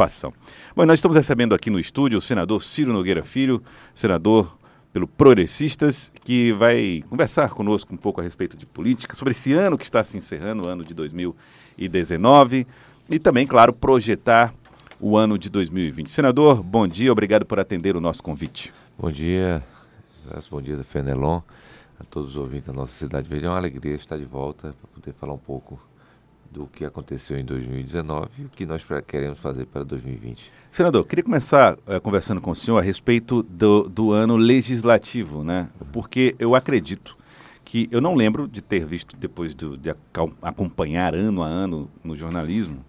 participação. Bom, nós estamos recebendo aqui no estúdio o senador Ciro Nogueira Filho, senador pelo Progressistas, que vai conversar conosco um pouco a respeito de política, sobre esse ano que está se encerrando, o ano de 2019, e também, claro, projetar o ano de 2020. Senador, bom dia, obrigado por atender o nosso convite. Bom dia, bom dia, Fenelon, a todos os ouvintes da nossa Cidade Verde. É uma alegria estar de volta para poder falar um pouco do que aconteceu em 2019 e o que nós queremos fazer para 2020. Senador, queria começar uh, conversando com o senhor a respeito do, do ano legislativo, né? Porque eu acredito que eu não lembro de ter visto, depois de, de acompanhar ano a ano no jornalismo,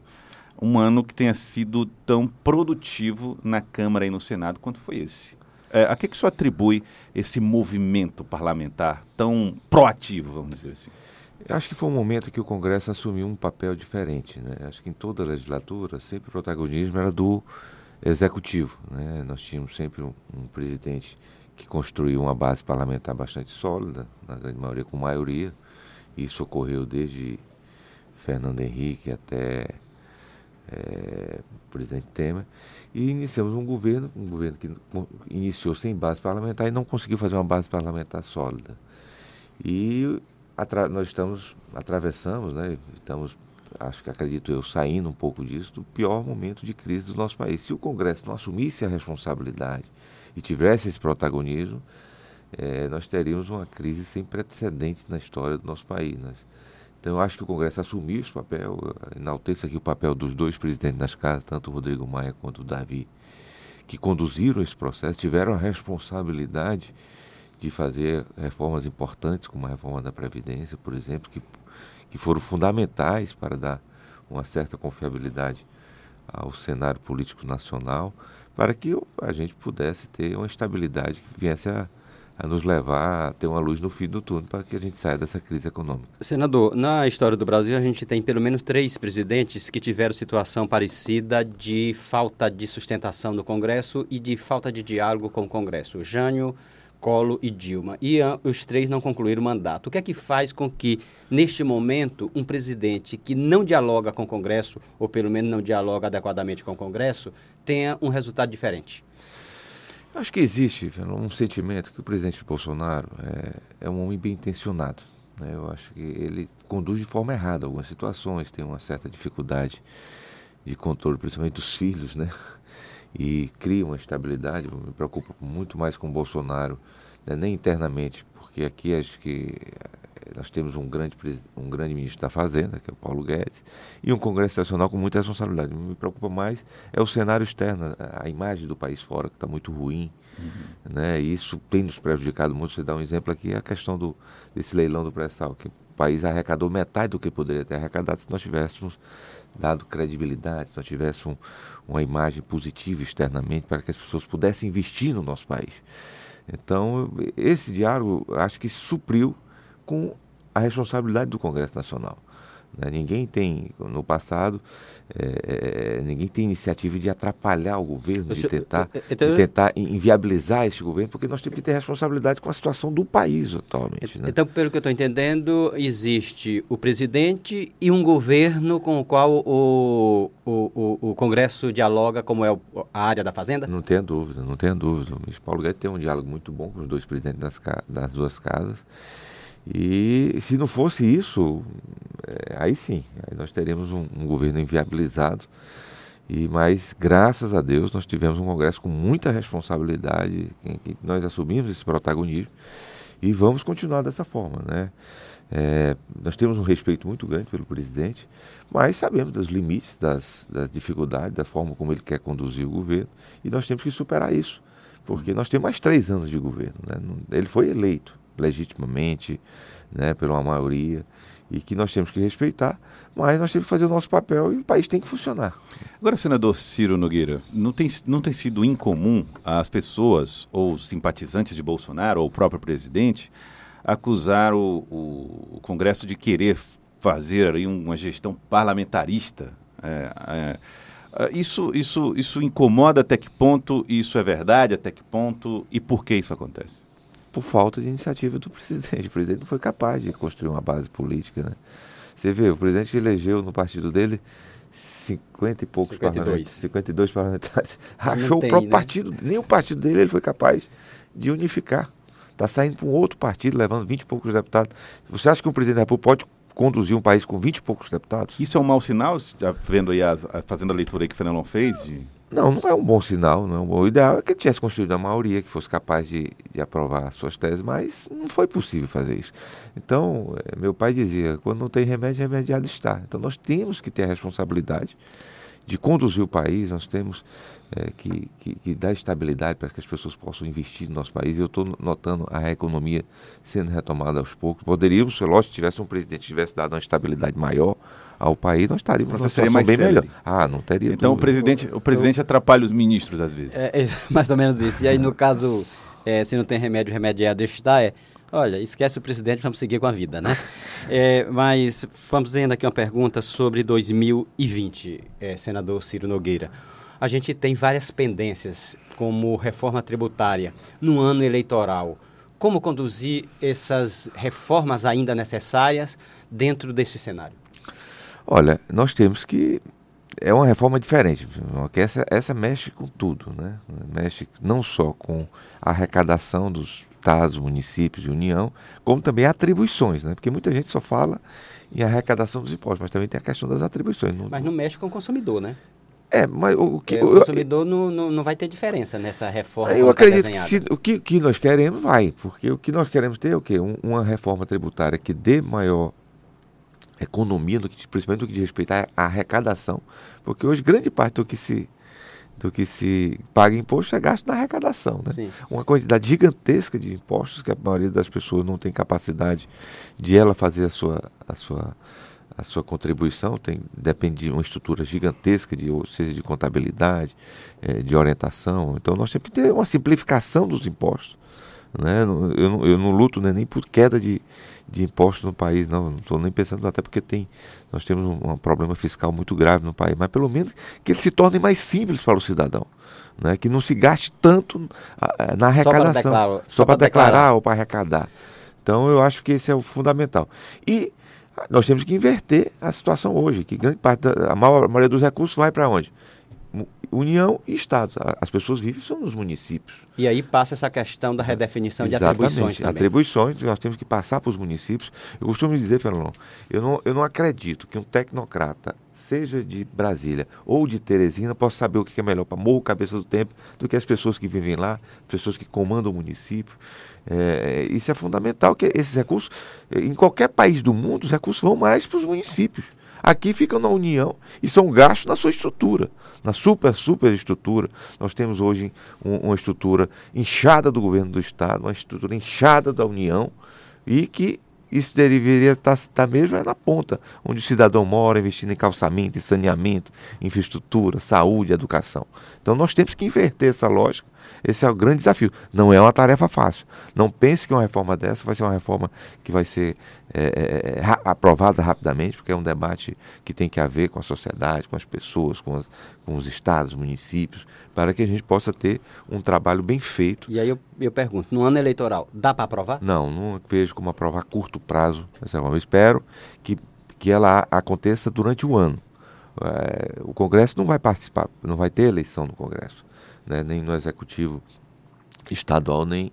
um ano que tenha sido tão produtivo na Câmara e no Senado quanto foi esse. É, a que, que o senhor atribui esse movimento parlamentar tão proativo, vamos dizer assim? Acho que foi um momento que o Congresso assumiu um papel diferente. Né? Acho que em toda a legislatura, sempre o protagonismo era do executivo. Né? Nós tínhamos sempre um, um, presidente que construiu uma base parlamentar bastante sólida, na grande maioria com maioria. Isso ocorreu desde Fernando Henrique até é, o presidente Temer. E iniciamos um governo, um governo que iniciou sem base parlamentar e não conseguiu fazer uma base parlamentar sólida. E nós estamos, atravessamos, né, estamos, acho que acredito eu, saindo um pouco disso, do pior momento de crise do nosso país. Se o Congresso não assumisse a responsabilidade e tivesse esse protagonismo, é, nós teríamos uma crise sem precedentes na história do nosso país. Né? Então, eu acho que o Congresso assumiu esse papel, enalteço aqui o papel dos dois presidentes das casas, tanto o Rodrigo Maia quanto o Davi, que conduziram esse processo, tiveram a responsabilidade de fazer reformas importantes, como a reforma da Previdência, por exemplo, que, que foram fundamentais para dar uma certa confiabilidade ao cenário político nacional, para que a gente pudesse ter uma estabilidade que viesse a, a nos levar a ter uma luz no fim do túnel para que a gente saia dessa crise econômica. Senador, na história do Brasil a gente tem pelo menos três presidentes que tiveram situação parecida de falta de sustentação no Congresso e de falta de diálogo com o Congresso. Jânio, Collor e Dilma. E uh, os três não concluíram o mandato. O que é que faz com que, neste momento, um presidente que não dialoga com o Congresso, ou pelo menos não dialoga adequadamente com o Congresso, tenha um resultado diferente? Acho que existe um sentimento que o presidente Bolsonaro é, é um homem bem intencionado. Né? Eu acho que ele conduz de forma errada algumas situações, tem uma certa dificuldade de controle, principalmente dos filhos, né? E cria uma estabilidade. Me preocupo muito mais com o Bolsonaro, né, nem internamente, porque aqui acho que eh, nós temos um grande, um grande ministro da Fazenda, que é o Paulo Guedes, e um Congresso Nacional com muita responsabilidade. Me preocupa mais é o cenário externo, a imagem do país fora, que está muito ruim. Uhum. Né? E isso tem nos prejudicado muito. Você dá um exemplo aqui, a questão do, desse leilão do pré-sal, que o país arrecadou metade do que poderia ter arrecadado se nós tivéssemos dado credibilidade, se nós tivéssemos um, uma imagem positiva externamente para que as pessoas pudessem investir no nosso país. Então, esse diálogo acho que supriu com a responsabilidade do Congresso Nacional. Né? Ninguém tem, no passado, é, é, ninguém tem iniciativa de atrapalhar o governo, de tentar, então, de tentar inviabilizar este governo, porque nós temos que ter responsabilidade com a situação do país atualmente. Né? Então, pelo que eu estou entendendo, existe o presidente e um governo com o qual o, o, o, o Congresso dialoga, como é a área da Fazenda? Não tenha dúvida, não tenha dúvida. O ministro Paulo Guedes tem um diálogo muito bom com os dois presidentes das, das duas casas. E se não fosse isso, é, aí sim, aí nós teríamos um, um, governo inviabilizado. E mas graças a Deus nós tivemos um Congresso com muita responsabilidade, em que nós assumimos esse protagonismo e vamos continuar dessa forma, né? É, nós temos um respeito muito grande pelo presidente, mas sabemos dos limites, das, das dificuldades, da forma como ele quer conduzir o governo e nós temos que superar isso, porque nós temos mais três anos de governo. Né? Ele foi eleito, legitimamente, né, pela maioria, e que nós temos que respeitar, mas nós temos que fazer o nosso papel e o país tem que funcionar. Agora, senador Ciro Nogueira, não tem, não tem sido incomum as pessoas ou simpatizantes de Bolsonaro ou o próprio presidente acusar o, o, o Congresso de querer fazer aí uma gestão parlamentarista? É, é, é isso, isso, isso incomoda até que ponto? Isso é verdade? Até que ponto? E por que isso acontece? Por falta de iniciativa do presidente. O presidente não foi capaz de construir uma base política. Né? Você vê, o presidente elegeu no partido dele 50 e poucos 52. parlamentares. 52 parlamentares. Achou tem, o próprio né? partido, nem o partido dele ele foi capaz de unificar. Está saindo para um outro partido, levando 20 e poucos deputados. Você acha que um presidente da República pode conduzir um país com 20 e poucos deputados? Isso é um mau sinal, já vendo aí, as, a- fazendo a leitura aí que o Fernando fez? De... Não, não é um bom sinal. Não é um bom. O ideal é que ele tivesse construído a maioria, que fosse capaz de, de aprovar suas teses, mas não foi possível fazer isso. Então, eh, meu pai dizia: quando não tem remédio, remediado está. Então, nós temos que ter a responsabilidade de conduzir o país, nós temos eh, que, que, que dar estabilidade para que as pessoas possam investir no nosso país. Eu estou notando a economia sendo retomada aos poucos. Poderíamos, se lógico, se tivesse um presidente que tivesse dado uma estabilidade maior ao país, nós estaríamos numa seria situação mais bem melhor. Ah, não teria Então o dúvida. presidente, o presidente atrapalha os ministros às vezes. É, é mais ou menos isso. E aí, no caso, é, se não tem remédio, remédio é a deixar, é. Olha, esquece o presidente, vamos seguir com a vida, né? É, mas vamos vendo aqui uma pergunta sobre 2020, é, senador Ciro Nogueira. A gente tem várias pendências, como reforma tributária, no ano eleitoral. Como conduzir essas reformas ainda necessárias dentro desse cenário? Olha, nós temos que. É uma reforma diferente, que essa, essa mexe com tudo, né? Mexe não só com a arrecadação dos estados, municípios e União, como também atribuições, né? Porque muita gente só fala em arrecadação dos impostos, mas também tem a questão das atribuições. Não- Mas não mexe com o consumidor, né? É, mas o, que. O eu- consumidor não, não, não vai ter diferença nessa reforma. Eu tá acredito que se, o que, que nós queremos vai, porque o que nós queremos ter é o quê? Um- uma reforma tributária que dê maior economia, no que, principalmente no que diz respeito à arrecadação, porque hoje grande parte do que se do que se paga imposto é gasto na arrecadação, né? Sim. Uma quantidade gigantesca de impostos que a maioria das pessoas não tem capacidade de ela fazer a sua a sua a sua contribuição tem depende de uma estrutura gigantesca de ou seja de contabilidade eh, de orientação então nós temos que ter uma simplificação dos impostos né? Eu, não, eu não luto né, nem por queda de, de impostos no país, não. Não estou nem pensando, até porque tem, nós temos um, um problema fiscal muito grave no país, mas pelo menos que eles se tornem mais simples para o cidadão. Né? Que não se gaste tanto na arrecadação. Só, para declarar, declarar. ou para arrecadar. Então eu acho que esse é o fundamental. E nós temos que inverter a situação hoje, que grande parte, da, a maior- a maioria dos recursos vai para onde? União e Estados. As pessoas vivem são nos municípios. E aí passa essa questão da redefinição de Exatamente. atribuições também. Atribuições, nós temos que passar para os municípios. Eu costumo dizer, Fernando, eu não, eu não acredito que um tecnocrata, seja de Brasília ou de Teresina, possa saber o que é melhor para Morro Cabeça do Tempo do que as pessoas que vivem lá, pessoas que comandam o município. É, isso é fundamental, que esses recursos, em qualquer país do mundo, os recursos vão mais para os municípios. Aqui ficam na União e são gastos na sua estrutura, na super, super estrutura. Nós temos hoje um- uma estrutura inchada do governo do Estado, uma estrutura inchada da União, e que isso deveria estar mesmo é na ponta, onde o cidadão mora, investindo em calçamento, em saneamento, infraestrutura, saúde, educação. Então nós temos que inverter essa lógica. Esse é o grande desafio. Não é uma tarefa fácil. Não pense que uma reforma dessa vai ser uma reforma que vai ser é, é, ra- aprovada rapidamente, porque é um debate que tem que haver com a sociedade, com as pessoas, com, as- com os estados, municípios, para que a gente possa ter um trabalho bem feito E aí eu, eu pergunto, no ano eleitoral, dá para aprovar? não, não vejo como aprovar a curto prazo. Eu espero que, que ela aconteça durante o ano. É, o Congresso não vai participar, não vai ter eleição no Congresso, né, nem no Executivo estadual, nem,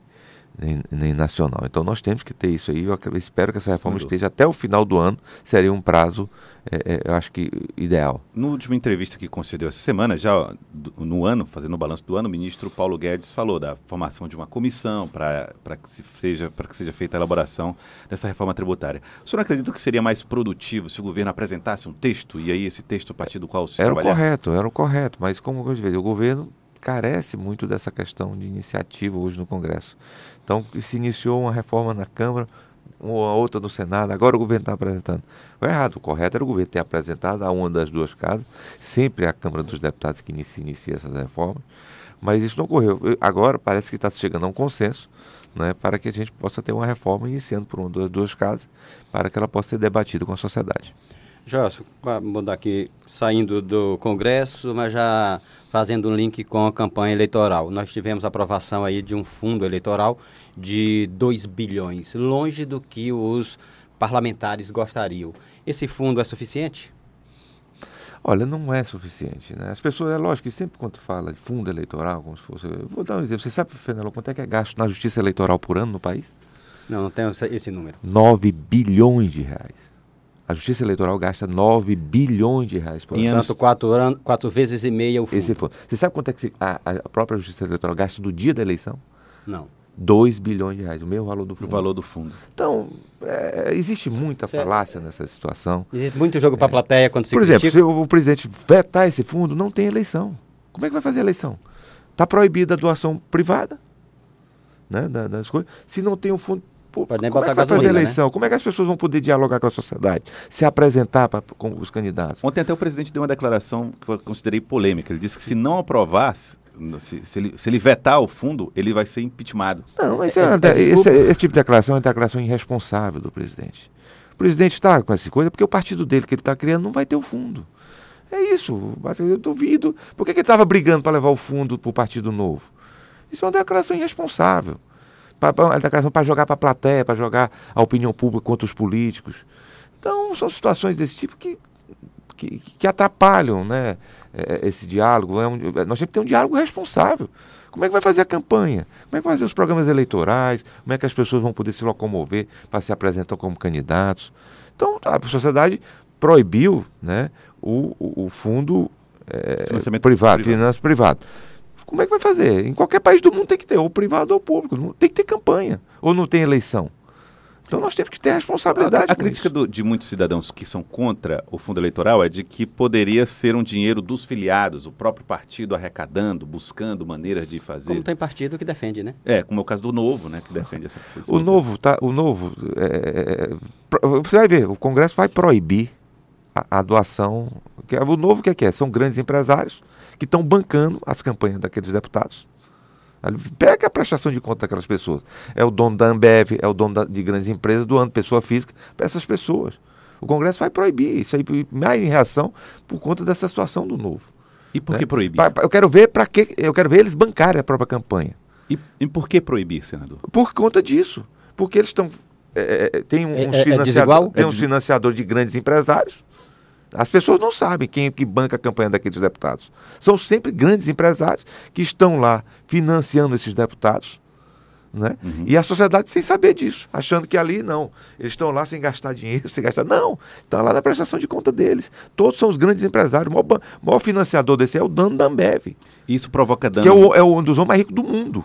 nem, nem nacional. Então nós temos que ter isso aí. Eu espero que essa reforma dúvida. esteja até o final do ano. Seria um prazo, é, é, eu acho que ideal. No última entrevista que concedeu essa semana, já no ano, fazendo o balanço do ano, o ministro Paulo Guedes falou da formação de uma comissão para que, se seja, que seja feita a elaboração dessa reforma tributária. O senhor acredita que seria mais produtivo se o governo apresentasse um texto e aí esse texto a partir do qual se Era o correto, era o correto, mas como eu disse, o governo carece muito dessa questão de iniciativa hoje no Congresso. Então, se iniciou uma reforma na Câmara, uma outra no Senado, agora o governo está apresentando. O errado, o correto era o governo ter apresentado a uma das duas casas, sempre é a Câmara dos Deputados que inicia, inicia essas reformas, mas isso não ocorreu. Eu- Agora parece que está chegando a um consenso né, para que a gente possa ter uma reforma iniciando por uma das duas casas, para que ela possa ser debatida com a sociedade. Joelson, vamos mudar aqui, saindo do Congresso, mas já fazendo um link com a campanha eleitoral. Nós tivemos aprovação aí de um fundo eleitoral de 2 bilhões, longe do que os parlamentares gostariam. Esse fundo é suficiente? Olha, não é suficiente. Né? As pessoas, é lógico que sempre quando fala de fundo eleitoral, como se fosse. Vou dar um exemplo. Você sabe, Fenelon, quanto é que é gasto na justiça eleitoral por ano no país? Não, não tenho esse número. 9 bilhões de reais. A Justiça Eleitoral gasta 9 bilhões de reais por ano. Portanto, quatro, anos, quatro vezes e meia o fundo. Esse fundo. Você sabe quanto é que a, a própria Justiça Eleitoral gasta no dia da eleição? Não. 2 bilhões de reais, o mesmo valor do fundo. O valor do fundo. Então, é, existe muita certo. falácia nessa situação. Existe muito jogo para a é. plateia quando se Por exemplo, se o, o, presidente vetar esse fundo, não tem eleição. Como é que vai fazer a eleição? Está proibida a doação privada né, das coisas. Se não tem o um fundo, Pode nem como botar é que vai gasolina, fazer eleição? Né? Como é que as pessoas vão poder dialogar com a sociedade? Se apresentar pra, com os candidatos? Ontem até o presidente deu uma declaração que eu considerei polêmica. Ele disse que se não aprovasse, se, se, ele, se ele vetar o fundo, ele vai ser impeachmentado. Não, esse, é, é, esse, esse, tipo de declaração é uma declaração irresponsável do presidente. O presidente está com essa coisa porque o partido dele que ele está criando não vai ter o fundo. É isso. Eu duvido. Por que, que ele estava brigando para levar o fundo para o Partido Novo? Isso é uma declaração irresponsável para jogar para a plateia, para jogar a opinião pública contra os políticos. Então, são situações desse tipo que, que, que atrapalham né, é, esse diálogo. É um, nós temos que ter um diálogo responsável. Como é que vai fazer a campanha? Como é que vai fazer os programas eleitorais? Como é que as pessoas vão poder se locomover para se apresentar como candidatos? Então, a sociedade proibiu né, o, o, o fundo é, privado, privado, finanças privado. Como é que vai fazer? Em qualquer país do mundo tem que ter, ou privado ou público. Tem que ter campanha. Ou não tem eleição. Então nós temos que ter responsabilidade. A, a crítica do, de muitos cidadãos que são contra o fundo eleitoral é de que poderia ser um dinheiro dos filiados, o próprio partido arrecadando, buscando maneiras de fazer. Como tem partido que defende, né? É, como é o caso do Novo, né, que defende essa coisa. O Novo, tá, o Novo, é, você vai ver, o Congresso vai proibir a, a doação. Que, é, o Novo o que é que é? São grandes empresários que estão bancando as campanhas daqueles deputados. Pega a prestação de conta daquelas pessoas. É o dono da Ambev, é o dono da, de grandes empresas, doando pessoa física para essas pessoas. O Congresso vai proibir isso aí, mais em reação por conta dessa situação do novo. E por né? que proibir? Eu quero ver para que eu quero ver eles bancarem a própria campanha. E, e, por que proibir, senador? Por conta disso. Porque eles estão. É, é, tem uns, é, é, é financiador, tem uns financiadores de grandes empresários as pessoas não sabem quem é que banca a campanha daqueles deputados. São sempre grandes empresários que estão lá financiando esses deputados. Né? Uhum. E a sociedade sem saber disso, achando que ali não, eles estão lá sem gastar dinheiro, sem gastar. Não, estão lá na prestação de conta deles. Todos são os grandes empresários. O maior, maior financiador desse é o dono da Ambev. Isso provoca dano. Que é, o, é um dos homens mais ricos do mundo.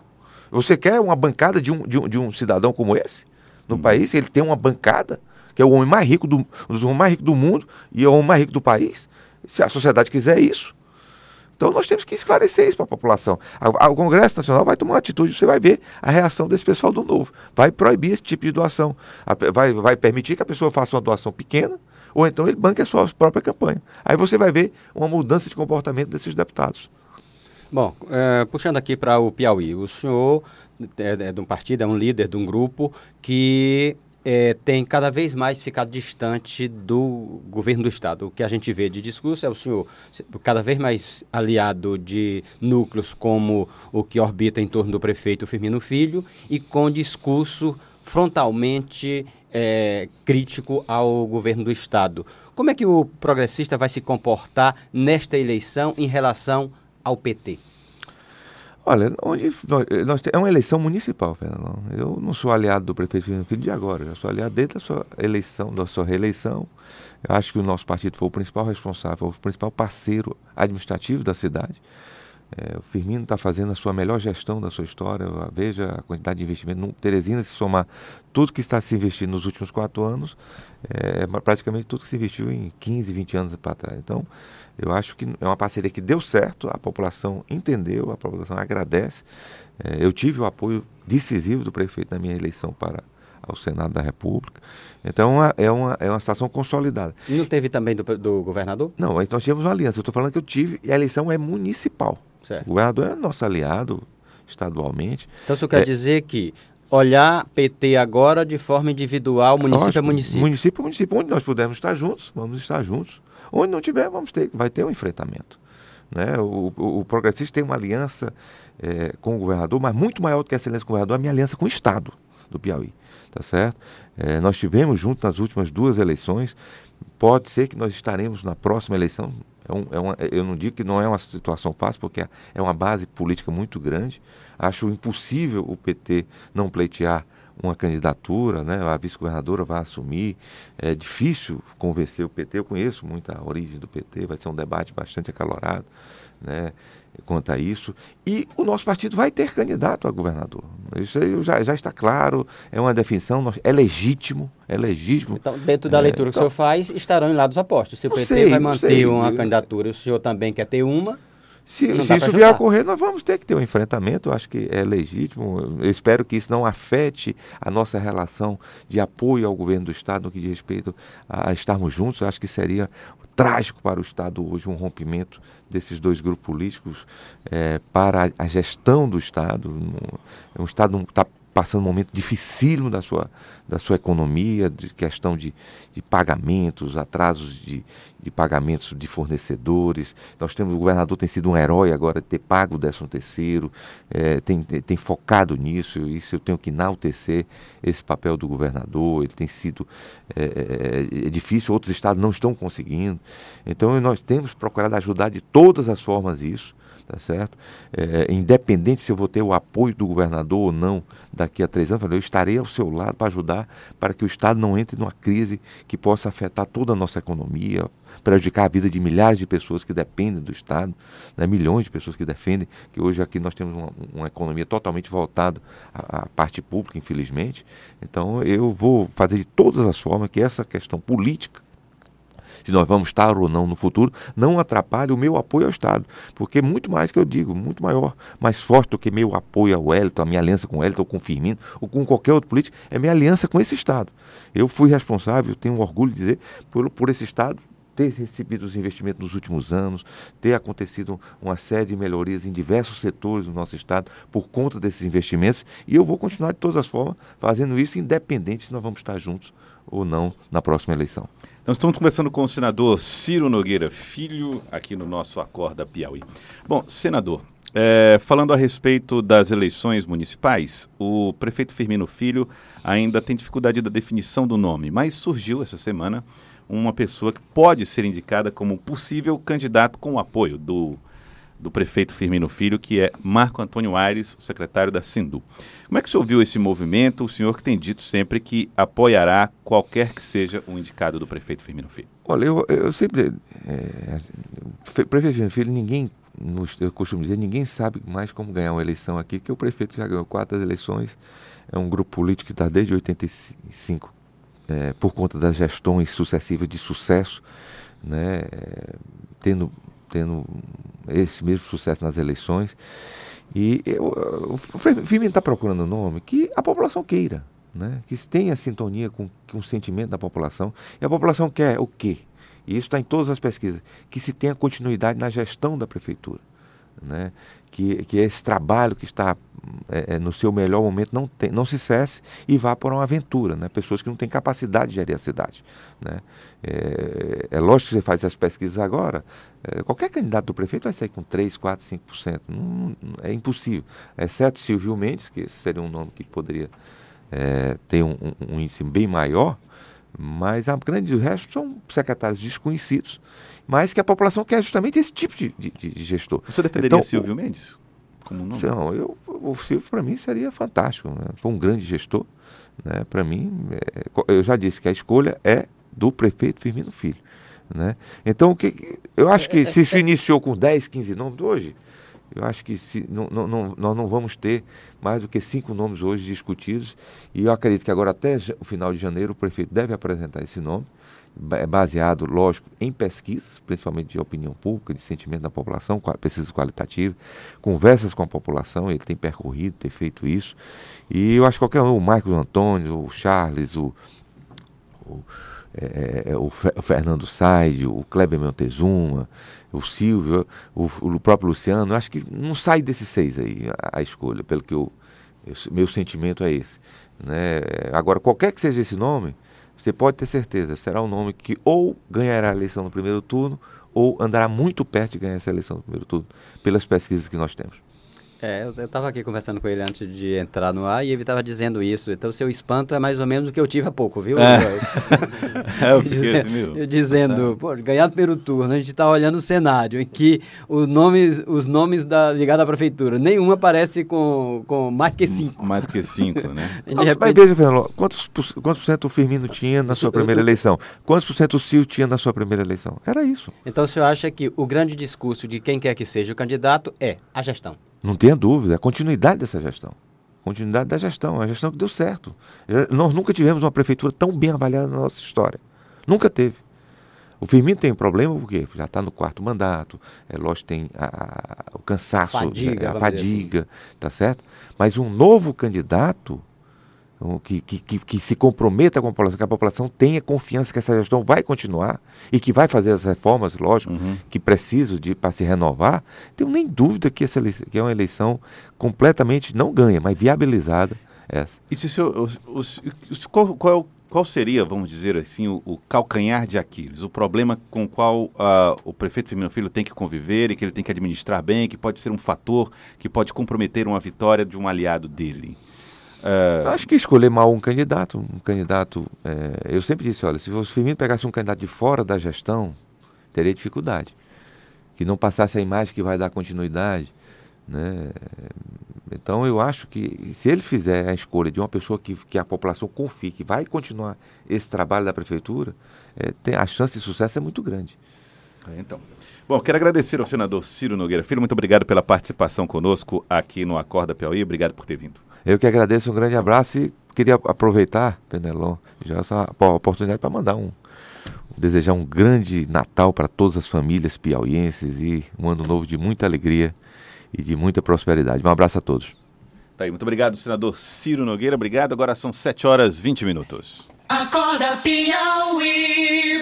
Você quer uma bancada de um, de um, de um cidadão como esse no uhum. país? Ele tem uma bancada que é o homem mais rico do, um dos homens mais ricos do mundo e é o homem mais rico do país, se a sociedade quiser isso. Então nós temos que esclarecer isso para a população. O Congresso Nacional vai tomar uma atitude, você vai ver a reação desse pessoal do novo. Vai proibir esse tipo de doação. Vai, vai permitir que a pessoa faça uma doação pequena, ou então ele banque a sua própria campanha. Aí você vai ver uma mudança de comportamento desses deputados. Bom, é, puxando aqui para o Piauí, o senhor é, é de um partido, é um líder de um grupo que é, tem cada vez mais ficado distante do governo do Estado. O que a gente vê de discurso é o senhor cada vez mais aliado de núcleos como o que orbita em torno do prefeito Firmino Filho e com discurso frontalmente é, crítico ao governo do Estado. Como é que o progressista vai se comportar nesta eleição em relação ao PT? Olha, onde nós, nós, é uma eleição municipal, Fernando. Eu não sou aliado do prefeito Filho de agora, eu sou aliado desde a sua eleição, da sua reeleição. Eu acho que o nosso partido foi o principal responsável, o principal parceiro administrativo da cidade. É, o Firmino está fazendo a sua melhor gestão da sua história. Veja a quantidade de investimento. No Teresina, se somar tudo que está se investindo nos últimos quatro anos, é praticamente tudo que se investiu em 15, 20 anos para trás. Então, eu acho que é uma parceria que deu certo, a população entendeu, a população agradece. É, eu tive o apoio decisivo do prefeito na minha eleição para ao Senado da República. Então é uma, é uma situação consolidada. E não teve também do, do governador? Não, então nós tivemos uma aliança. Eu estou falando que eu tive e a eleição é municipal. Certo. O governador é nosso aliado estadualmente. Então o senhor quer é, dizer que olhar PT agora de forma individual, município a município? Município a município. Onde nós pudermos estar juntos, vamos estar juntos. Onde não tiver, vamos ter, vai ter um enfrentamento. Né? O, o, o progressista tem uma aliança é, com o governador, mas muito maior do que essa aliança com o governador, é a minha aliança com o Estado do Piauí. Tá certo? É, nós tivemos junto nas últimas duas eleições. Pode ser que nós estaremos na próxima eleição. É um, é uma, eu não digo que não é uma situação fácil, porque é uma base política muito grande. Acho impossível o PT não pleitear uma candidatura, né? a vice-governadora vai assumir. É difícil convencer o PT, eu conheço muito a origem do PT, vai ser um debate bastante acalorado né? quanto a isso. E o nosso partido vai ter candidato a governador. Isso já, já está claro, é uma definição, é legítimo, é legítimo. Então, dentro da leitura é, que então, o senhor faz, estarão em lados opostos. Se o PT sei, vai manter sei, uma candidatura o senhor também quer ter uma, se, se isso vier a ocorrer, nós vamos ter que ter um enfrentamento, eu acho que é legítimo. Eu espero que isso não afete a nossa relação de apoio ao governo do Estado no que diz respeito a estarmos juntos. Eu acho que seria trágico para o Estado hoje um rompimento desses dois grupos políticos é, para a gestão do Estado. O Estado está passando um momento dificílimo da sua, da sua economia, de questão de, de pagamentos, atrasos de, de pagamentos de fornecedores. Nós temos, o governador tem sido um herói agora de ter pago o 13 terceiro, é, tem, tem focado nisso, isso eu tenho que enaltecer esse papel do governador, ele tem sido é, é, difícil, outros estados não estão conseguindo. Então nós temos procurado ajudar de todas as formas isso tá certo? É, independente se eu vou ter o apoio do governador ou não daqui a três anos, eu estarei ao seu lado para ajudar para que o Estado não entre numa crise que possa afetar toda a nossa economia, prejudicar a vida de milhares de pessoas que dependem do Estado, né? milhões de pessoas que defendem, que hoje aqui nós temos uma, uma economia totalmente voltada à, à parte pública, infelizmente. Então eu vou fazer de todas as formas que essa questão política se nós vamos estar ou não no futuro, não atrapalhe o meu apoio ao Estado. Porque muito mais que eu digo, muito maior, mais forte do que meu apoio ao Wellington, a minha aliança com o Wellington, ou com o Firmino, ou com qualquer outro político, é minha aliança com esse Estado. Eu fui responsável, tenho orgulho de dizer, por, por esse Estado ter recebido os investimentos nos últimos anos, ter acontecido uma série de melhorias em diversos setores do nosso Estado por conta desses investimentos, e eu vou continuar de todas as formas fazendo isso, independente se nós vamos estar juntos ou não na próxima eleição. Nós estamos conversando com o senador Ciro Nogueira Filho, aqui no nosso Acorda Piauí. Bom, senador, é, falando a respeito das eleições municipais, o prefeito Firmino Filho ainda tem dificuldade da definição do nome, mas surgiu essa semana uma pessoa que pode ser indicada como possível candidato com o apoio do do prefeito Firmino Filho, que é Marco Antônio Aires, secretário da Sindu. Como é que o senhor viu esse movimento? O senhor que tem dito sempre que apoiará qualquer que seja o indicado do prefeito Firmino Filho. Olha, eu, eu sempre. É, prefeito Firmino Filho, ninguém, eu costumo dizer, ninguém sabe mais como ganhar uma eleição aqui, que o prefeito já ganhou quatro eleições. É um grupo político que está desde 85, é, por conta das gestões sucessivas de sucesso, né, é, tendo tendo esse mesmo sucesso nas eleições. E eu, o Firmino está procurando um nome que a população queira, né? que tenha sintonia com, com o sentimento da população. E a população quer o quê? E isso está em todas as pesquisas, que se tenha continuidade na gestão da prefeitura né? que, que esse trabalho que está é, é, no seu melhor momento não, tem, não se cesse e vá para uma aventura. Né? Pessoas que não têm capacidade de gerir a cidade. Né? É, é lógico que você faz as pesquisas agora, é, qualquer candidato do prefeito vai sair com 3, 4, 5%. Não, é impossível. Exceto Silvio Mendes, que seria um nome que poderia é, ter um, um, um índice bem maior, mas a grande o resto são secretários desconhecidos mas que a população quer justamente esse tipo de, de, de gestor. Você defenderia então, Silvio Mendes? Como nome? Não, eu, o Silvio para mim seria fantástico. Né? Foi um grande gestor. Né? Para mim, é, eu já disse que a escolha é do prefeito Firmino Filho. Né? Então, o que, eu acho que se isso iniciou com 10, 15 nomes hoje, eu acho que se, não, não, nós não vamos ter mais do que cinco nomes hoje discutidos. E eu acredito que agora, até o final de janeiro, o prefeito deve apresentar esse nome é baseado, lógico, em pesquisas, principalmente de opinião pública, de sentimento da população, pesquisas qualitativas, conversas com a população, ele tem percorrido, tem feito isso. E eu acho que qualquer um, o Marcos Antônio, o Charles, o, o, é, é o, Fernando Said, o Kleber Montezuma, o Silvio, o, o, próprio Luciano, acho que não sai desses seis aí a, a escolha, pelo que eu, eu, meu sentimento é esse. Né? Agora, qualquer que seja esse nome, você pode ter certeza, será um nome que ou ganhará a eleição no primeiro turno ou andará muito perto de ganhar essa eleição no primeiro turno, pelas pesquisas que nós temos. É, eu estava aqui conversando com ele antes de entrar no ar e ele estava dizendo isso. Então, o seu espanto é mais ou menos o que eu tive há pouco, viu? É. é eu dizendo, assim, dizendo pô, ganhar o primeiro turno, a gente está olhando o cenário em que os nomes, os nomes da, ligados à prefeitura, nenhum aparece com, com mais que cinco. Mais que cinco, né? Mas, repente... mas veja, Fernando, quantos, quantos por cento o Firmino tinha na sua primeira eleição? Quantos por cento o Cio tinha na sua primeira eleição? Era isso. Então, o senhor acha que o grande discurso de quem quer que seja o candidato é a gestão? Não tenha dúvida, a continuidade dessa gestão. Continuidade da gestão, a gestão que deu certo. Nós nunca tivemos uma prefeitura tão bem avaliada na nossa história. Nunca teve. O Firmino tem um problema porque já está no quarto mandato, é lógico tem a, a, o cansaço, fadiga, a fadiga, assim. tá certo? Mas um novo candidato que, que, que, se comprometa com a população, que a população tenha confiança que essa gestão vai continuar e que vai fazer as reformas, lógico, uhum. que precisam de para se renovar, tenho nem dúvida que essa eleição, que é uma eleição completamente não ganha, mas viabilizada essa. E se o senhor, qual, qual, qual, seria, vamos dizer assim, o, o, calcanhar de Aquiles, o problema com o qual uh, o prefeito Firmino Filho tem que conviver e que ele tem que administrar bem, que pode ser um fator que pode comprometer uma vitória de um aliado dele? É... Acho que escolher mal um candidato, um candidato. É... eu sempre disse, olha, se o Firmino pegasse um candidato de fora da gestão, teria dificuldade. Que não passasse a imagem que vai dar continuidade. Né? Então eu acho que se ele fizer a escolha de uma pessoa que, que a população confie que vai continuar esse trabalho da prefeitura, é, tem, a chance de sucesso é muito grande. É, então. Bom, quero agradecer ao senador Ciro Nogueira Filho. Muito obrigado pela participação conosco aqui no Acorda Piauí. Obrigado por ter vindo. Eu que agradeço, um grande abraço e queria aproveitar, Penelon, já essa oportunidade para mandar um, desejar um grande Natal para todas as famílias piauienses e um ano novo de muita alegria e de muita prosperidade. Um abraço a todos. Tá aí, muito obrigado, senador Ciro Nogueira. Obrigado. Agora são 7 horas 20 minutos. Acorda Piauí.